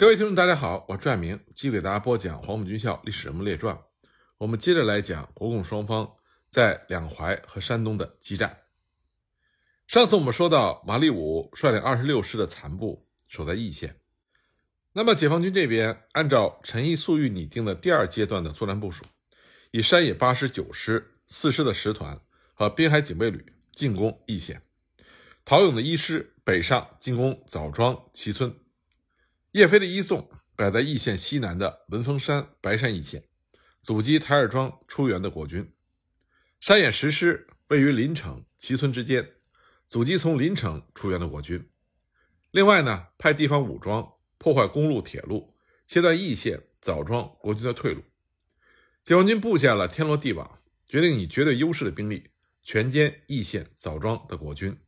各位听众，大家好，我是朱爱明，继续给大家播讲《黄埔军校历史人物列传》。我们接着来讲国共双方在两淮和山东的激战。上次我们说到，马立武率领二十六师的残部守在易县。那么解放军这边按照陈毅、粟裕拟定的第二阶段的作战部署，以山野八师九师、四师的十团和滨海警备旅进攻易县，陶勇的一师北上进攻枣庄、齐村。叶飞的一纵摆在易县西南的文峰山、白山一线，阻击台儿庄出援的国军；山野十师位于临城、齐村之间，阻击从临城出援的国军。另外呢，派地方武装破坏公路、铁路，切断易县、枣庄国军的退路。解放军布下了天罗地网，决定以绝对优势的兵力全歼易县、枣庄的国军。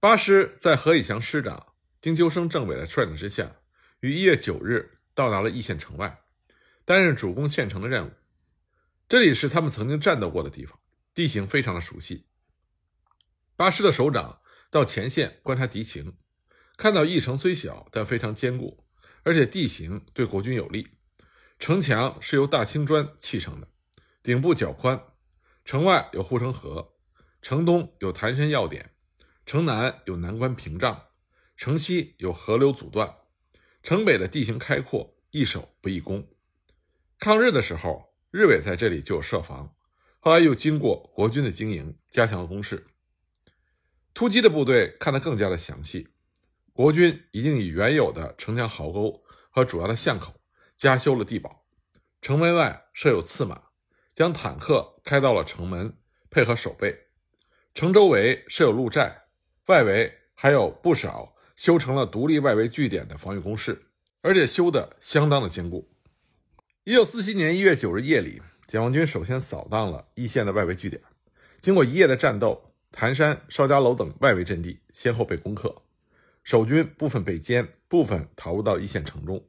八师在何以祥师长。丁秋生政委的率领之下，于一月九日到达了易县城外，担任主攻县城的任务。这里是他们曾经战斗过的地方，地形非常的熟悉。八师的首长到前线观察敌情，看到义城虽小，但非常坚固，而且地形对国军有利。城墙是由大青砖砌成的，顶部较宽。城外有护城河，城东有潭山要点，城南有南关屏障。城西有河流阻断，城北的地形开阔，易守不易攻。抗日的时候，日伪在这里就有设防，后来又经过国军的经营，加强了攻势。突击的部队看得更加的详细，国军已经以原有的城墙壕沟和主要的巷口加修了地堡，城门外设有刺马，将坦克开到了城门，配合守备。城周围设有鹿寨，外围还有不少。修成了独立外围据点的防御工事，而且修得相当的坚固。一九四七年一月九日夜里，解放军首先扫荡了易县的外围据点。经过一夜的战斗，潭山、邵家楼等外围阵地先后被攻克，守军部分被歼，部分逃入到易县城中。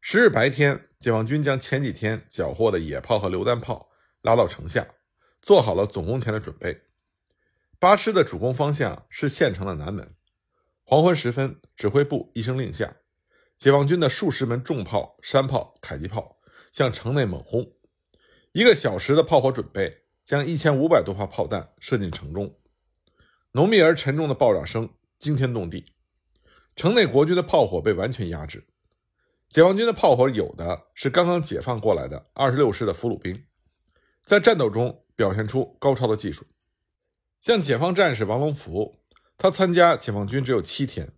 十日白天，解放军将前几天缴获的野炮和榴弹炮拉到城下，做好了总攻前的准备。八师的主攻方向是县城的南门。黄昏时分，指挥部一声令下，解放军的数十门重炮、山炮、迫击炮向城内猛轰。一个小时的炮火准备，将一千五百多发炮弹射进城中。浓密而沉重的爆炸声惊天动地，城内国军的炮火被完全压制。解放军的炮火有的是刚刚解放过来的二十六师的俘虏兵，在战斗中表现出高超的技术，像解放战士王龙福。他参加解放军只有七天，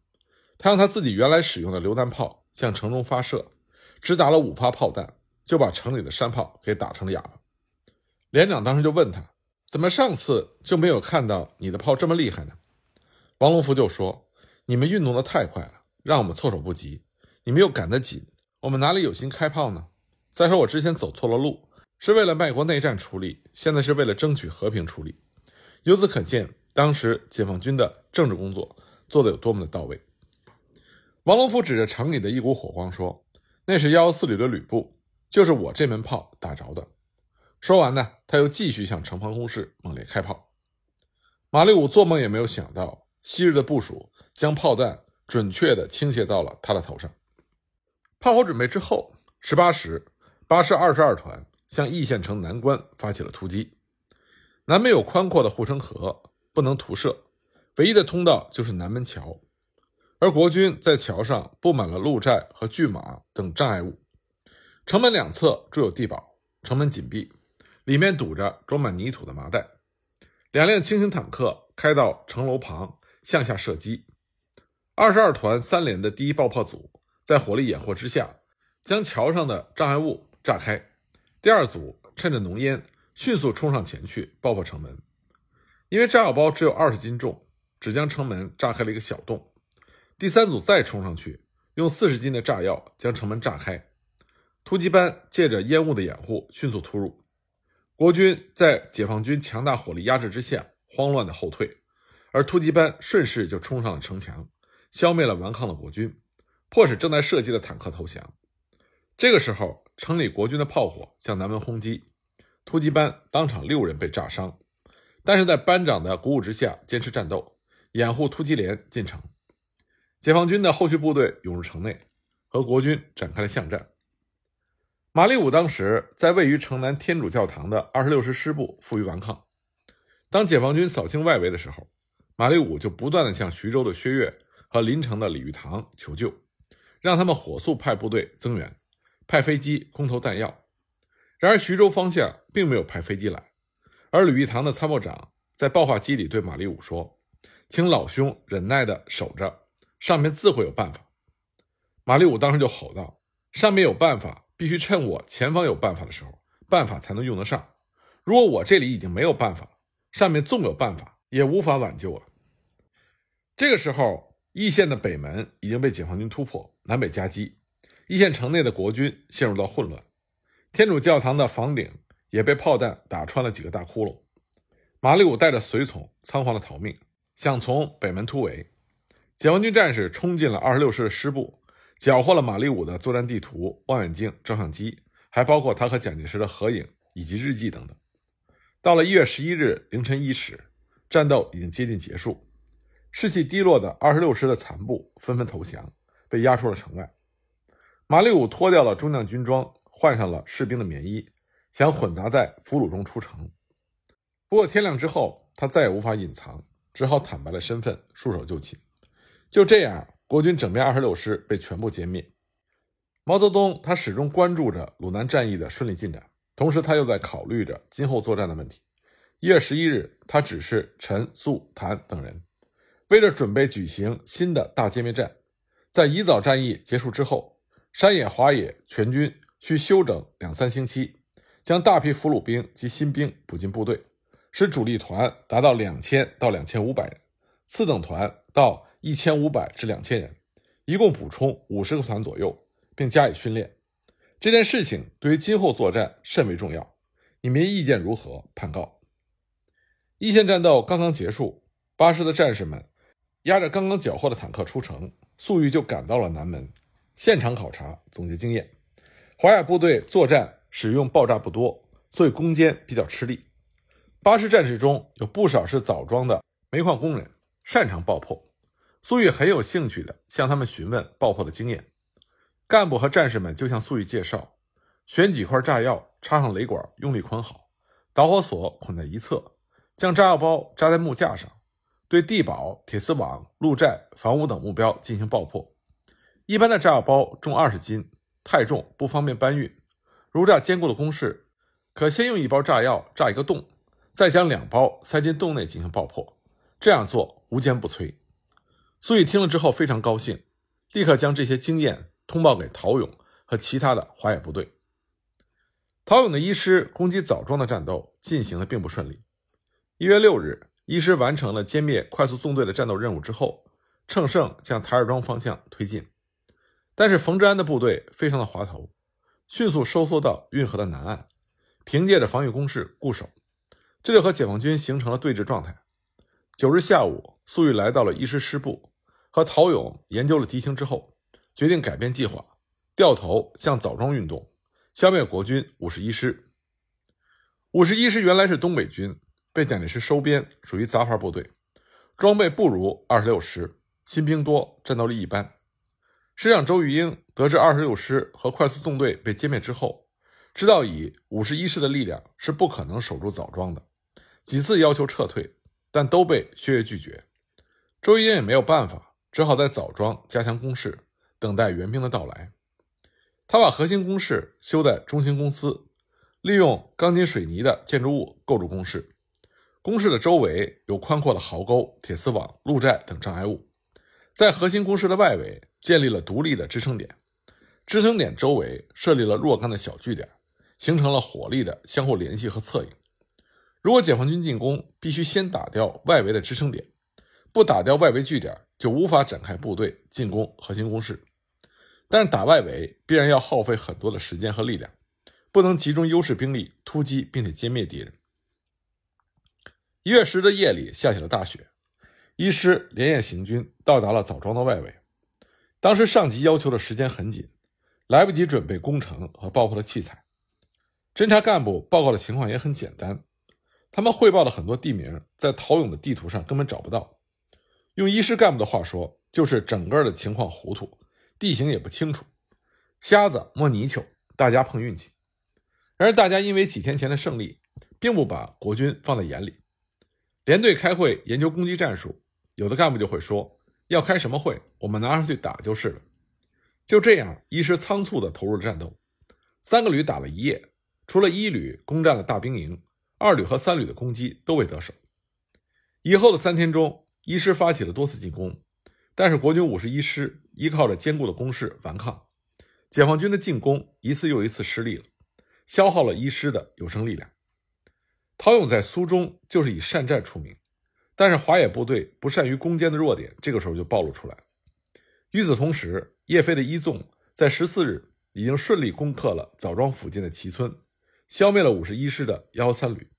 他用他自己原来使用的榴弹炮向城中发射，只打了五发炮弹，就把城里的山炮给打成了哑巴。连长当时就问他：“怎么上次就没有看到你的炮这么厉害呢？”王龙福就说：“你们运动的太快了，让我们措手不及；你们又赶得紧，我们哪里有心开炮呢？再说我之前走错了路，是为了卖国内战出力，现在是为了争取和平出力。由此可见。”当时解放军的政治工作做得有多么的到位。王龙福指着城里的一股火光说：“那是幺幺四旅的旅部，就是我这门炮打着的。”说完呢，他又继续向城防工事猛烈开炮。马立武做梦也没有想到，昔日的部署将炮弹准确地倾斜到了他的头上。炮火准备之后，十八时，八师二十二团向易县城南关发起了突击。南面有宽阔的护城河。不能涂射，唯一的通道就是南门桥，而国军在桥上布满了鹿寨和巨马等障碍物。城门两侧筑有地堡，城门紧闭，里面堵着装满泥土的麻袋。两辆轻型坦克开到城楼旁向下射击。二十二团三连的第一爆破组在火力掩护之下，将桥上的障碍物炸开。第二组趁着浓烟，迅速冲上前去爆破城门。因为炸药包只有二十斤重，只将城门炸开了一个小洞。第三组再冲上去，用四十斤的炸药将城门炸开。突击班借着烟雾的掩护，迅速突入。国军在解放军强大火力压制之下，慌乱的后退，而突击班顺势就冲上了城墙，消灭了顽抗的国军，迫使正在射击的坦克投降。这个时候，城里国军的炮火向南门轰击，突击班当场六人被炸伤。但是在班长的鼓舞之下，坚持战斗，掩护突击连进城。解放军的后续部队涌入城内，和国军展开了巷战。马立武当时在位于城南天主教堂的二十六师师部负隅顽抗。当解放军扫清外围的时候，马立武就不断的向徐州的薛岳和临城的李玉堂求救，让他们火速派部队增援，派飞机空投弹药。然而徐州方向并没有派飞机来，而李玉堂的参谋长在报话机里对马立武说：“请老兄忍耐的守着，上面自会有办法。”马立武当时就吼道：“上面有办法！”必须趁我前方有办法的时候，办法才能用得上。如果我这里已经没有办法，上面纵有办法，也无法挽救了。这个时候，易县的北门已经被解放军突破，南北夹击，易县城内的国军陷入到混乱。天主教堂的房顶也被炮弹打穿了几个大窟窿。马立武带着随从仓皇的逃命，想从北门突围。解放军战士冲进了二十六师的师部。缴获了马立武的作战地图、望远镜、照相机，还包括他和蒋介石的合影以及日记等等。到了一月十一日凌晨一时，战斗已经接近结束，士气低落的二十六师的残部纷纷投降，被押出了城外。马立武脱掉了中将军装，换上了士兵的棉衣，想混杂在俘虏中出城。不过天亮之后，他再也无法隐藏，只好坦白了身份，束手就擒。就这样。国军整编二十六师被全部歼灭。毛泽东他始终关注着鲁南战役的顺利进展，同时他又在考虑着今后作战的问题。一月十一日，他指示陈、粟、谭等人，为了准备举行新的大歼灭战，在宜枣战役结束之后，山野、华野全军需休整两三星期，将大批俘虏兵及新兵补进部队，使主力团达到两千到两千五百人，次等团到。一千五百至两千人，一共补充五十个团左右，并加以训练。这件事情对于今后作战甚为重要。你们意见如何？盼告。一线战斗刚刚结束，八师的战士们押着刚刚缴获的坦克出城，粟裕就赶到了南门，现场考察，总结经验。华亚部队作战使用爆炸不多，所以攻坚比较吃力。八师战士中有不少是枣庄的煤矿工人，擅长爆破。粟裕很有兴趣地向他们询问爆破的经验，干部和战士们就向粟裕介绍：选几块炸药，插上雷管，用力捆好，导火索捆在一侧，将炸药包扎在木架上，对地堡、铁丝网、路寨、房屋等目标进行爆破。一般的炸药包重二十斤，太重不方便搬运。如炸坚固的工事，可先用一包炸药炸一个洞，再将两包塞进洞内进行爆破，这样做无坚不摧。粟裕听了之后非常高兴，立刻将这些经验通报给陶勇和其他的华野部队。陶勇的一师攻击枣庄的战斗进行的并不顺利。一月六日，一师完成了歼灭快速纵队的战斗任务之后，乘胜向台儿庄方向推进。但是冯治安的部队非常的滑头，迅速收缩到运河的南岸，凭借着防御工事固守，这就和解放军形成了对峙状态。九日下午，粟裕来到了一师师部。和陶勇研究了敌情之后，决定改变计划，掉头向枣庄运动，消灭国军五十一师。五十一师原来是东北军，被蒋介石收编，属于杂牌部队，装备不如二十六师，新兵多，战斗力一般。师长周玉英得知二十六师和快速纵队被歼灭之后，知道以五十一师的力量是不可能守住枣庄的，几次要求撤退，但都被薛岳拒绝。周玉英也没有办法。只好在枣庄加强攻势，等待援兵的到来。他把核心工事修在中兴公司，利用钢筋水泥的建筑物构筑工事。工事的周围有宽阔的壕沟、铁丝网、路寨等障碍物。在核心工事的外围建立了独立的支撑点，支撑点周围设立了若干的小据点，形成了火力的相互联系和策应。如果解放军进攻，必须先打掉外围的支撑点，不打掉外围据点。就无法展开部队进攻核心工事，但是打外围必然要耗费很多的时间和力量，不能集中优势兵力突击并且歼灭敌人。一月十的夜里下起了大雪，一师连夜行军到达了枣庄的外围。当时上级要求的时间很紧，来不及准备攻城和爆破的器材。侦察干部报告的情况也很简单，他们汇报的很多地名在陶勇的地图上根本找不到。用一师干部的话说，就是整个的情况糊涂，地形也不清楚，瞎子摸泥鳅，大家碰运气。然而，大家因为几天前的胜利，并不把国军放在眼里。连队开会研究攻击战术，有的干部就会说：“要开什么会？我们拿上去打就是了。”就这样，一师仓促地投入了战斗。三个旅打了一夜，除了一旅攻占了大兵营，二旅和三旅的攻击都未得手。以后的三天中，一师发起了多次进攻，但是国军五十一师依靠着坚固的工事顽抗，解放军的进攻一次又一次失利了，消耗了一师的有生力量。陶勇在苏中就是以善战出名，但是华野部队不善于攻坚的弱点，这个时候就暴露出来。与此同时，叶飞的一纵在十四日已经顺利攻克了枣庄附近的齐村，消灭了五十一师的幺三旅。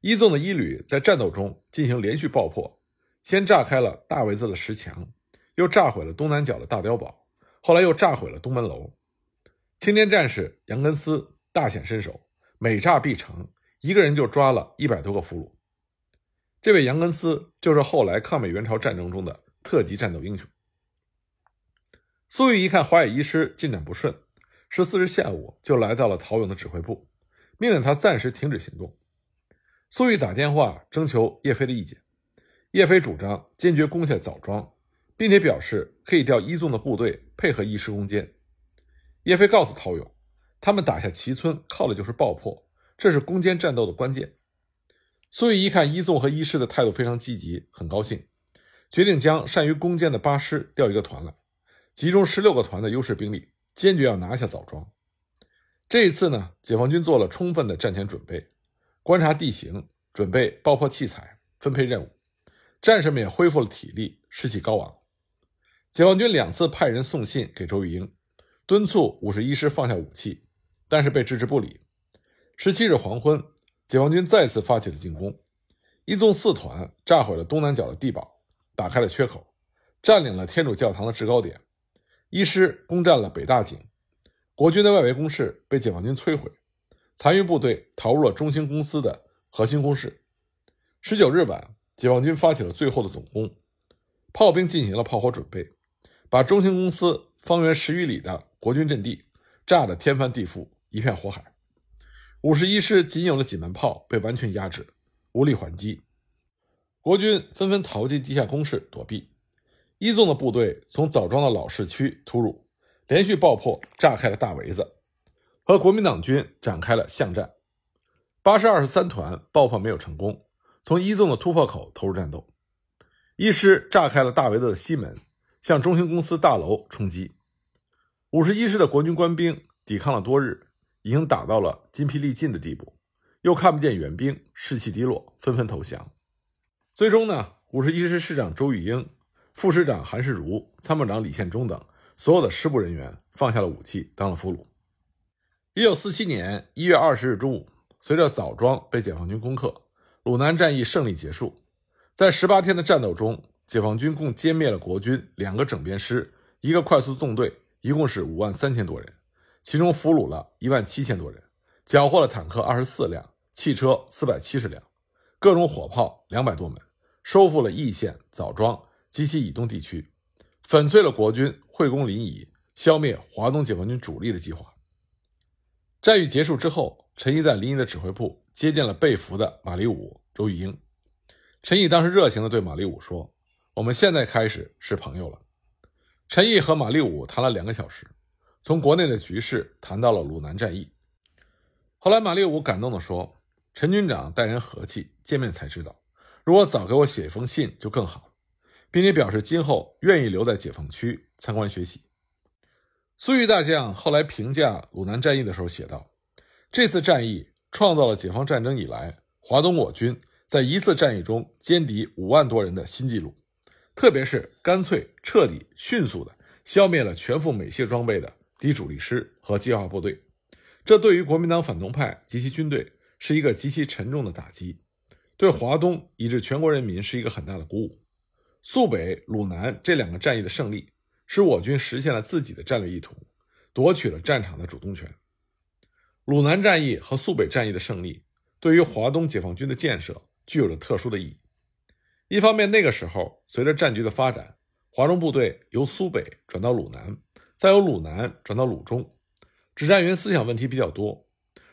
一纵的一旅在战斗中进行连续爆破，先炸开了大围子的石墙，又炸毁了东南角的大碉堡，后来又炸毁了东门楼。青年战士杨根思大显身手，每炸必成。一个人就抓了一百多个俘虏。这位杨根思就是后来抗美援朝战争中的特级战斗英雄。粟裕一看华野一师进展不顺，十四日下午就来到了陶勇的指挥部，命令他暂时停止行动。粟裕打电话征求叶飞的意见，叶飞主张坚决攻下枣庄，并且表示可以调一纵的部队配合一师攻坚。叶飞告诉陶勇，他们打下齐村靠的就是爆破。这是攻坚战斗的关键。粟裕一看一纵和一师的态度非常积极，很高兴，决定将善于攻坚的八师调一个团来，集中十六个团的优势兵力，坚决要拿下枣庄。这一次呢，解放军做了充分的战前准备，观察地形，准备爆破器材，分配任务，战士们也恢复了体力，士气高昂。解放军两次派人送信给周玉英，敦促五十一师放下武器，但是被置之不理。十七日黄昏，解放军再次发起了进攻。一纵四团炸毁了东南角的地堡，打开了缺口，占领了天主教堂的制高点。一师攻占了北大井，国军的外围工事被解放军摧毁，残余部队逃入了中兴公司的核心工事。十九日晚，解放军发起了最后的总攻，炮兵进行了炮火准备，把中兴公司方圆十余里的国军阵地炸得天翻地覆，一片火海。五十一师仅有的几门炮被完全压制，无力还击。国军纷纷逃进地下工事躲避。一纵的部队从枣庄的老市区突入，连续爆破，炸开了大围子，和国民党军展开了巷战。八师二十三团爆破没有成功，从一纵的突破口投入战斗。一师炸开了大围子的西门，向中兴公司大楼冲击。五十一师的国军官兵抵抗了多日。已经打到了筋疲力尽的地步，又看不见援兵，士气低落，纷纷投降。最终呢，五十一师师长周玉英、副师长韩世儒、参谋长李献忠等所有的师部人员放下了武器，当了俘虏。一九四七年一月二十日中午，随着枣庄被解放军攻克，鲁南战役胜利结束。在十八天的战斗中，解放军共歼灭了国军两个整编师、一个快速纵队，一共是五万三千多人。其中俘虏了一万七千多人，缴获了坦克二十四辆，汽车四百七十辆，各种火炮两百多门，收复了易县、枣庄及其以东地区，粉碎了国军会攻临沂、消灭华东解放军主力的计划。战役结束之后，陈毅在临沂的指挥部接见了被俘的马立武、周玉英。陈毅当时热情地对马立武说：“我们现在开始是朋友了。”陈毅和马立武谈了两个小时。从国内的局势谈到了鲁南战役，后来马立武感动地说：“陈军长待人和气，见面才知道，如果早给我写一封信就更好，并且表示今后愿意留在解放区参观学习。”粟裕大将后来评价鲁南战役的时候写道：“这次战役创造了解放战争以来华东我军在一次战役中歼敌五万多人的新纪录，特别是干脆、彻底、迅速的消灭了全副美械装备的。”敌主力师和计划部队，这对于国民党反动派及其军队是一个极其沉重的打击，对华东以至全国人民是一个很大的鼓舞。肃北、鲁南这两个战役的胜利，使我军实现了自己的战略意图，夺取了战场的主动权。鲁南战役和肃北战役的胜利，对于华东解放军的建设具有着特殊的意义。一方面，那个时候随着战局的发展，华中部队由苏北转到鲁南。再由鲁南转到鲁中，指战员思想问题比较多。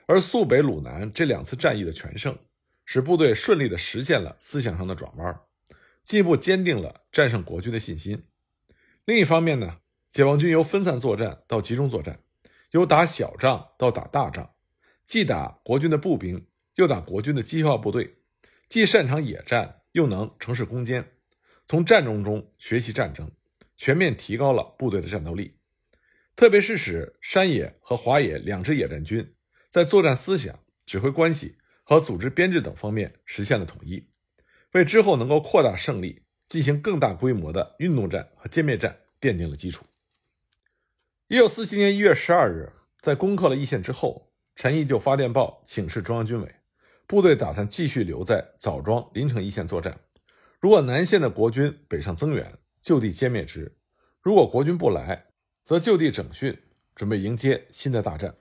而肃北、鲁南这两次战役的全胜，使部队顺利地实现了思想上的转弯，进一步坚定了战胜国军的信心。另一方面呢，解放军由分散作战到集中作战，由打小仗到打大仗，既打国军的步兵，又打国军的机械化部队，既擅长野战，又能城市攻坚，从战争中学习战争，全面提高了部队的战斗力。特别是使山野和华野两支野战军。在作战思想、指挥关系和组织编制等方面实现了统一，为之后能够扩大胜利、进行更大规模的运动战和歼灭战奠定了基础。一九四七年一月十二日，在攻克了易县之后，陈毅就发电报请示中央军委，部队打算继续留在枣庄临城一线作战。如果南线的国军北上增援，就地歼灭之；如果国军不来，则就地整训，准备迎接新的大战。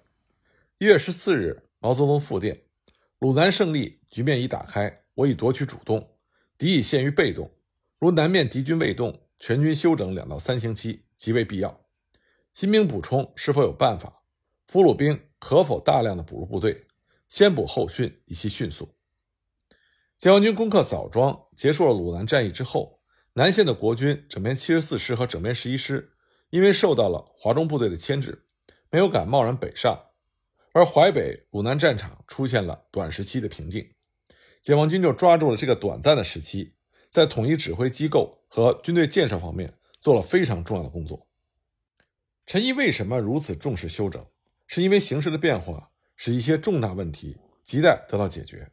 一月十四日，毛泽东复电：鲁南胜利，局面已打开，我已夺取主动，敌已陷于被动。如南面敌军未动，全军休整两到三星期，极为必要。新兵补充是否有办法？俘虏兵可否大量的补入部队？先补后训，以期迅速。解放军攻克枣庄，结束了鲁南战役之后，南线的国军整编七十四师和整编十一师，因为受到了华中部队的牵制，没有敢贸然北上。而淮北、鲁南战场出现了短时期的平静，解放军就抓住了这个短暂的时期，在统一指挥机构和军队建设方面做了非常重要的工作。陈毅为什么如此重视休整？是因为形势的变化使一些重大问题亟待得到解决，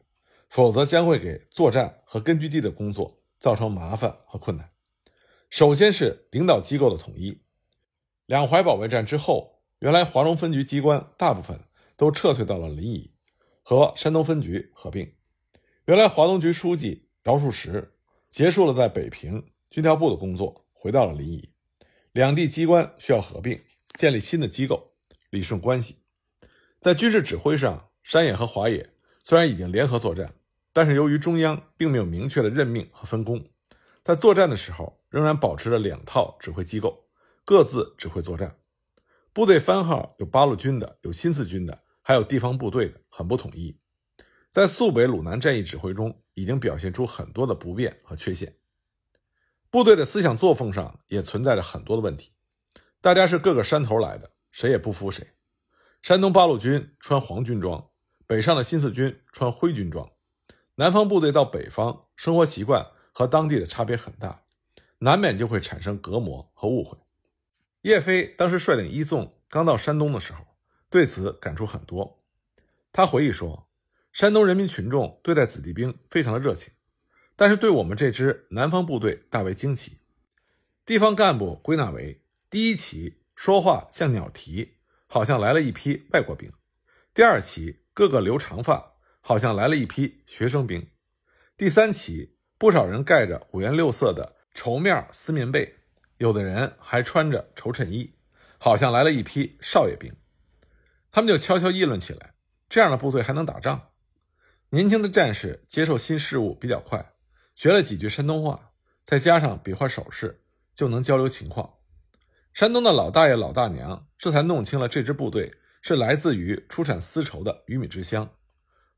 否则将会给作战和根据地的工作造成麻烦和困难。首先是领导机构的统一。两淮保卫战之后，原来华中分局机关大部分。都撤退到了临沂，和山东分局合并。原来华东局书记饶漱石结束了在北平军调部的工作，回到了临沂。两地机关需要合并，建立新的机构，理顺关系。在军事指挥上，山野和华野虽然已经联合作战，但是由于中央并没有明确的任命和分工，在作战的时候仍然保持着两套指挥机构，各自指挥作战。部队番号有八路军的，有新四军的。还有地方部队的很不统一，在肃北、鲁南战役指挥中，已经表现出很多的不便和缺陷。部队的思想作风上也存在着很多的问题。大家是各个山头来的，谁也不服谁。山东八路军穿黄军装，北上的新四军穿灰军装。南方部队到北方，生活习惯和当地的差别很大，难免就会产生隔膜和误会。叶飞当时率领一纵刚到山东的时候。对此感触很多，他回忆说：“山东人民群众对待子弟兵非常的热情，但是对我们这支南方部队大为惊奇。地方干部归纳为：第一期说话像鸟啼，好像来了一批外国兵；第二期个个留长发，好像来了一批学生兵；第三期不少人盖着五颜六色的绸面丝棉被，有的人还穿着绸衬衣，好像来了一批少爷兵。”他们就悄悄议论起来：这样的部队还能打仗？年轻的战士接受新事物比较快，学了几句山东话，再加上比划手势，就能交流情况。山东的老大爷老大娘这才弄清了这支部队是来自于出产丝绸的鱼米之乡，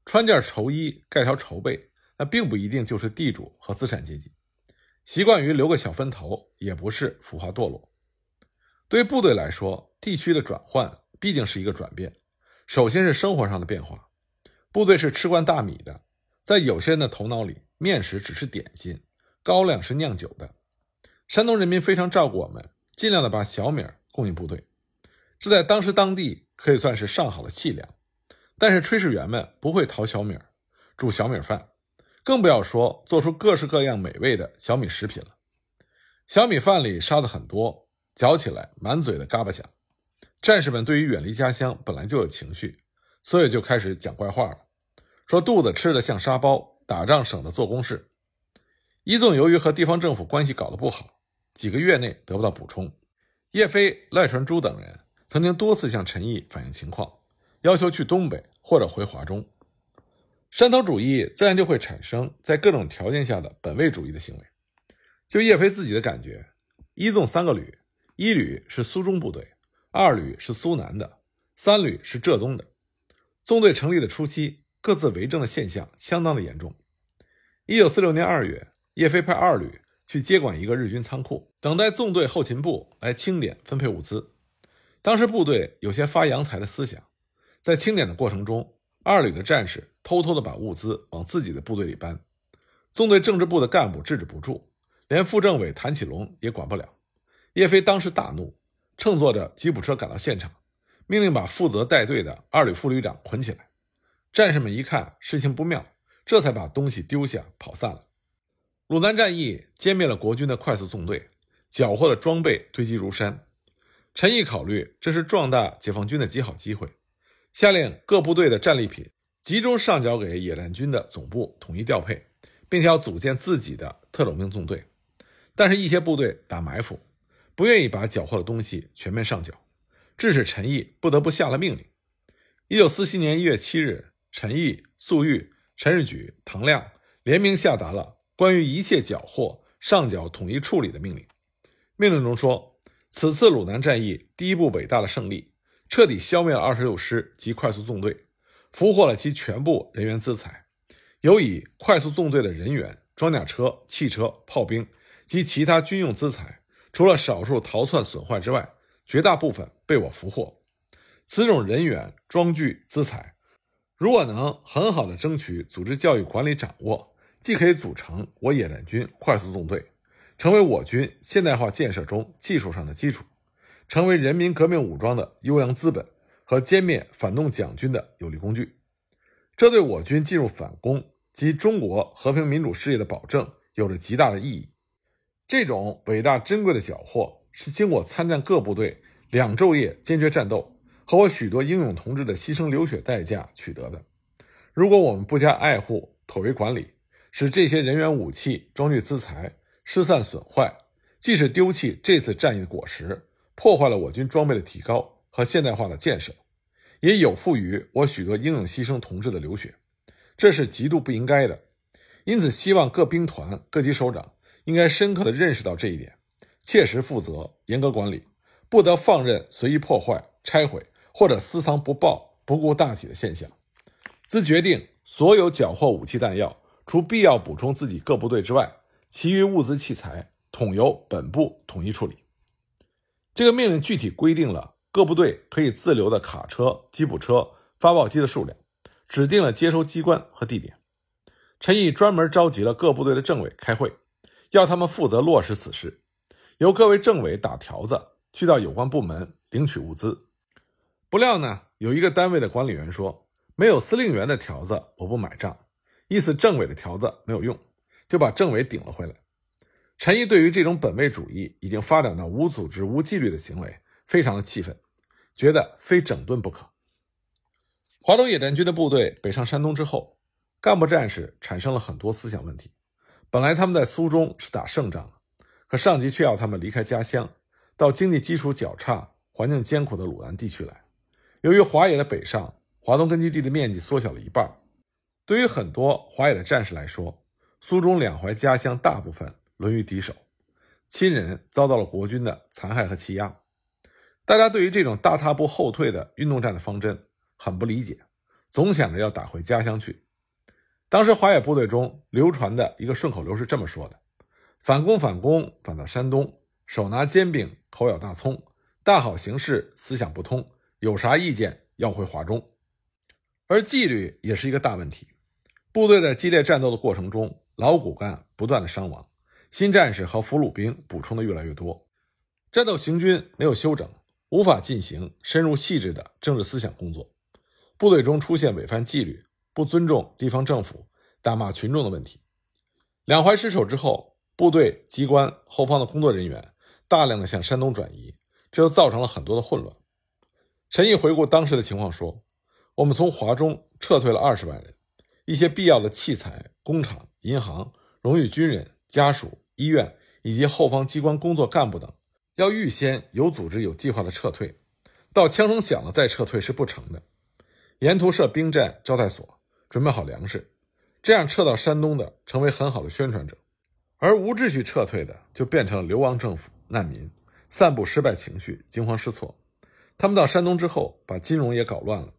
穿件绸衣盖条绸被，那并不一定就是地主和资产阶级。习惯于留个小分头，也不是腐化堕落。对于部队来说，地区的转换。毕竟是一个转变，首先是生活上的变化。部队是吃惯大米的，在有些人的头脑里，面食只是点心，高粱是酿酒的。山东人民非常照顾我们，尽量的把小米供应部队，这在当时当地可以算是上好的气粮。但是炊事员们不会淘小米煮小米饭，更不要说做出各式各样美味的小米食品了。小米饭里沙子很多，嚼起来满嘴的嘎巴响。战士们对于远离家乡本来就有情绪，所以就开始讲怪话了，说肚子吃的像沙包，打仗省得做公事。一纵由于和地方政府关系搞得不好，几个月内得不到补充。叶飞、赖传珠等人曾经多次向陈毅反映情况，要求去东北或者回华中。山头主义自然就会产生在各种条件下的本位主义的行为。就叶飞自己的感觉，一纵三个旅，一旅是苏中部队。二旅是苏南的，三旅是浙东的。纵队成立的初期，各自为政的现象相当的严重。一九四六年二月，叶飞派二旅去接管一个日军仓库，等待纵队后勤部来清点分配物资。当时部队有些发洋财的思想，在清点的过程中，二旅的战士偷偷的把物资往自己的部队里搬。纵队政治部的干部制止不住，连副政委谭启龙也管不了。叶飞当时大怒，乘坐着吉普车赶到现场，命令把负责带队的二旅副旅长捆起来。战士们一看事情不妙，这才把东西丢下跑散了。鲁南战役歼灭了国军的快速纵队，缴获的装备堆积如山。陈毅考虑这是壮大解放军的极好机会，下令各部队的战利品集中上缴给野战军的总部统一调配，并且要组建自己的特种兵纵队。但是，一些部队打埋伏。不愿意把缴获的东西全面上缴，致使陈毅不得不下了命令。一九四七年一月七日，陈毅、粟裕、陈日举、唐亮联名下达了关于一切缴获上缴统一处理的命令。命令中说：“此次鲁南战役第一步伟大的胜利，彻底消灭了二十六师及快速纵队，俘获了其全部人员资财。尤以快速纵队的人员、装甲车、汽车、炮兵及其他军用资财。”除了少数逃窜损坏之外，绝大部分被我俘获。此种人员、装具、资财，如果能很好的争取组织教育管理掌握，既可以组成我野战军快速纵队，成为我军现代化建设中技术上的基础，成为人民革命武装的优良资本和歼灭反动蒋军的有力工具，这对我军进入反攻及中国和平民主事业的保证有着极大的意义。这种伟大珍贵的缴获，是经过参战各部队两昼夜坚决战斗和我许多英勇同志的牺牲流血代价取得的。如果我们不加爱护、妥为管理，使这些人员、武器、装具、资财失散损坏，即是丢弃这次战役的果实，破坏了我军装备的提高和现代化的建设，也有负于我许多英勇牺牲同志的流血，这是极度不应该的。因此，希望各兵团各级首长。应该深刻的认识到这一点，切实负责，严格管理，不得放任随意破坏、拆毁或者私藏不报、不顾大体的现象。兹决定所有缴获武器弹药，除必要补充自己各部队之外，其余物资器材统由本部统一处理。这个命令具体规定了各部队可以自留的卡车、吉普车、发报机的数量，指定了接收机关和地点。陈毅专门召集了各部队的政委开会。要他们负责落实此事，由各位政委打条子去到有关部门领取物资。不料呢，有一个单位的管理员说：“没有司令员的条子，我不买账。”意思政委的条子没有用，就把政委顶了回来。陈毅对于这种本位主义已经发展到无组织、无纪律的行为，非常的气愤，觉得非整顿不可。华东野战军的部队北上山东之后，干部战士产生了很多思想问题。本来他们在苏中是打胜仗的，可上级却要他们离开家乡，到经济基础较差、环境艰苦的鲁南地区来。由于华野的北上，华东根据地的面积缩小了一半。对于很多华野的战士来说，苏中两淮家乡大部分沦于敌手，亲人遭到了国军的残害和欺压。大家对于这种大踏步后退的运动战的方针很不理解，总想着要打回家乡去。当时华野部队中流传的一个顺口溜是这么说的：“反攻反攻，反到山东，手拿煎饼，口咬大葱，大好形势，思想不通，有啥意见要回华中。”而纪律也是一个大问题。部队在激烈战斗的过程中，老骨干不断的伤亡，新战士和俘虏兵补充的越来越多，战斗行军没有休整，无法进行深入细致的政治思想工作，部队中出现违反纪律。不尊重地方政府、大骂群众的问题。两淮失守之后，部队、机关后方的工作人员大量的向山东转移，这就造成了很多的混乱。陈毅回顾当时的情况说：“我们从华中撤退了二十万人，一些必要的器材、工厂、银行、荣誉军人、家属、医院以及后方机关工作干部等，要预先有组织、有计划的撤退，到枪声响了再撤退是不成的。沿途设兵站、招待所。”准备好粮食，这样撤到山东的成为很好的宣传者，而无秩序撤退的就变成了流亡政府、难民，散布失败情绪，惊慌失措。他们到山东之后，把金融也搞乱了。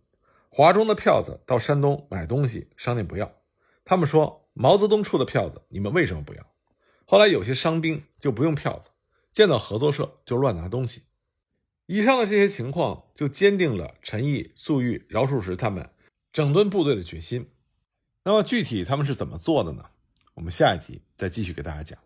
华中的票子到山东买东西，商店不要。他们说毛泽东出的票子，你们为什么不要？后来有些伤兵就不用票子，见到合作社就乱拿东西。以上的这些情况就坚定了陈毅、粟裕、饶漱石他们整顿部队的决心。那么具体他们是怎么做的呢？我们下一集再继续给大家讲。